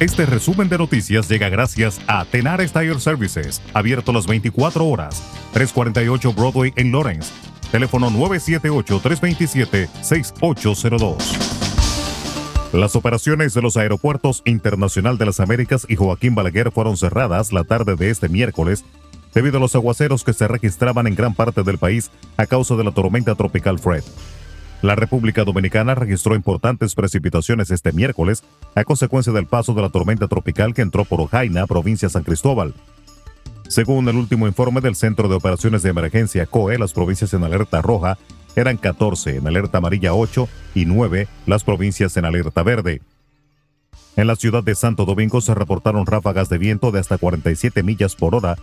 Este resumen de noticias llega gracias a Tenar Tire Services, abierto las 24 horas, 348 Broadway en Lawrence. Teléfono 978-327-6802. Las operaciones de los aeropuertos Internacional de las Américas y Joaquín Balaguer fueron cerradas la tarde de este miércoles debido a los aguaceros que se registraban en gran parte del país a causa de la tormenta tropical Fred. La República Dominicana registró importantes precipitaciones este miércoles a consecuencia del paso de la tormenta tropical que entró por Ojaina, provincia San Cristóbal. Según el último informe del Centro de Operaciones de Emergencia COE, las provincias en alerta roja eran 14, en alerta amarilla 8 y 9 las provincias en alerta verde. En la ciudad de Santo Domingo se reportaron ráfagas de viento de hasta 47 millas por hora,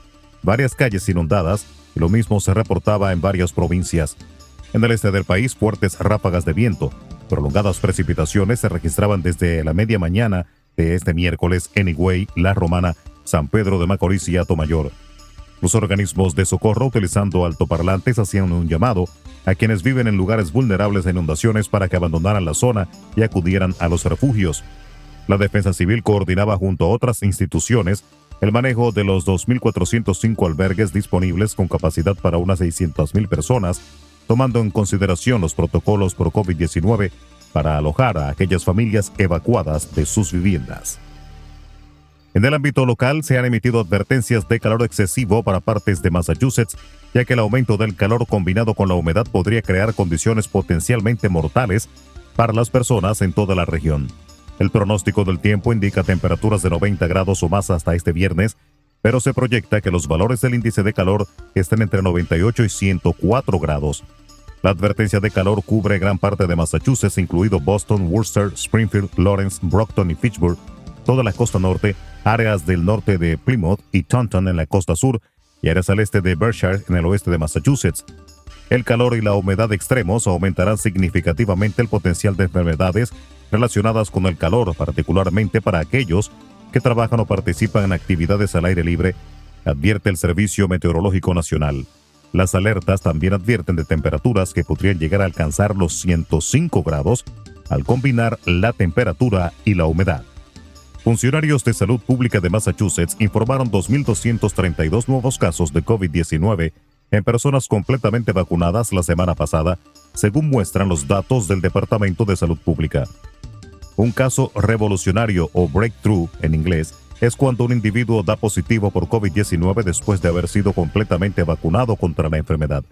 varias calles inundadas, y lo mismo se reportaba en varias provincias. En el este del país, fuertes ráfagas de viento, prolongadas precipitaciones se registraban desde la media mañana de este miércoles en Higüey, La Romana, San Pedro de Macorís y Mayor. Los organismos de socorro, utilizando altoparlantes, hacían un llamado a quienes viven en lugares vulnerables a inundaciones para que abandonaran la zona y acudieran a los refugios. La Defensa Civil coordinaba junto a otras instituciones el manejo de los 2.405 albergues disponibles con capacidad para unas 600.000 personas tomando en consideración los protocolos por COVID-19 para alojar a aquellas familias evacuadas de sus viviendas. En el ámbito local se han emitido advertencias de calor excesivo para partes de Massachusetts, ya que el aumento del calor combinado con la humedad podría crear condiciones potencialmente mortales para las personas en toda la región. El pronóstico del tiempo indica temperaturas de 90 grados o más hasta este viernes, pero se proyecta que los valores del índice de calor estén entre 98 y 104 grados. La advertencia de calor cubre gran parte de Massachusetts, incluido Boston, Worcester, Springfield, Lawrence, Brockton y Fitchburg, toda la costa norte, áreas del norte de Plymouth y Taunton en la costa sur y áreas al este de Berkshire en el oeste de Massachusetts. El calor y la humedad extremos aumentarán significativamente el potencial de enfermedades relacionadas con el calor, particularmente para aquellos que trabajan o participan en actividades al aire libre, advierte el Servicio Meteorológico Nacional. Las alertas también advierten de temperaturas que podrían llegar a alcanzar los 105 grados al combinar la temperatura y la humedad. Funcionarios de salud pública de Massachusetts informaron 2.232 nuevos casos de COVID-19 en personas completamente vacunadas la semana pasada, según muestran los datos del Departamento de Salud Pública. Un caso revolucionario o breakthrough en inglés es cuando un individuo da positivo por COVID-19 después de haber sido completamente vacunado contra la enfermedad.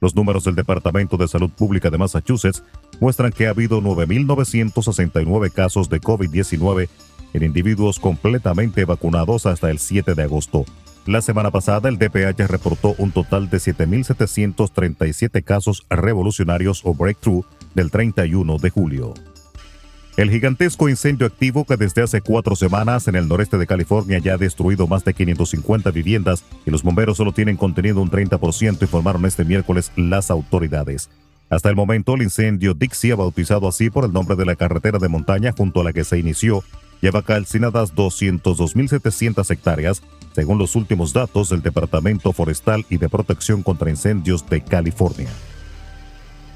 Los números del Departamento de Salud Pública de Massachusetts muestran que ha habido 9.969 casos de COVID-19 en individuos completamente vacunados hasta el 7 de agosto. La semana pasada el DPH reportó un total de 7.737 casos revolucionarios o breakthrough del 31 de julio. El gigantesco incendio activo que desde hace cuatro semanas en el noreste de California ya ha destruido más de 550 viviendas y los bomberos solo tienen contenido un 30%, informaron este miércoles las autoridades. Hasta el momento, el incendio Dixie, bautizado así por el nombre de la carretera de montaña junto a la que se inició, lleva calcinadas 202.700 hectáreas, según los últimos datos del Departamento Forestal y de Protección contra Incendios de California.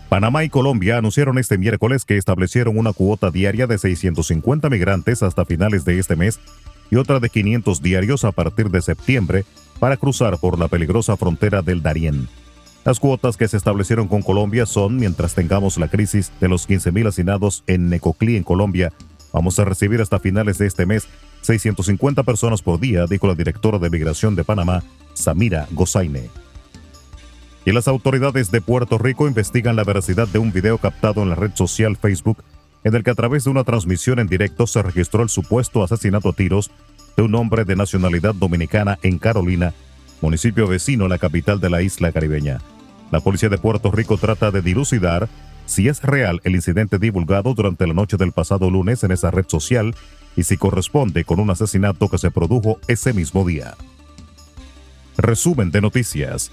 Panamá y Colombia anunciaron este miércoles que establecieron una cuota diaria de 650 migrantes hasta finales de este mes y otra de 500 diarios a partir de septiembre para cruzar por la peligrosa frontera del Darién. Las cuotas que se establecieron con Colombia son, mientras tengamos la crisis de los 15.000 hacinados en Necoclí, en Colombia, vamos a recibir hasta finales de este mes 650 personas por día, dijo la directora de Migración de Panamá, Samira Gozaine y las autoridades de Puerto Rico investigan la veracidad de un video captado en la red social Facebook en el que a través de una transmisión en directo se registró el supuesto asesinato a tiros de un hombre de nacionalidad dominicana en Carolina, municipio vecino a la capital de la isla caribeña. La policía de Puerto Rico trata de dilucidar si es real el incidente divulgado durante la noche del pasado lunes en esa red social y si corresponde con un asesinato que se produjo ese mismo día. Resumen de noticias.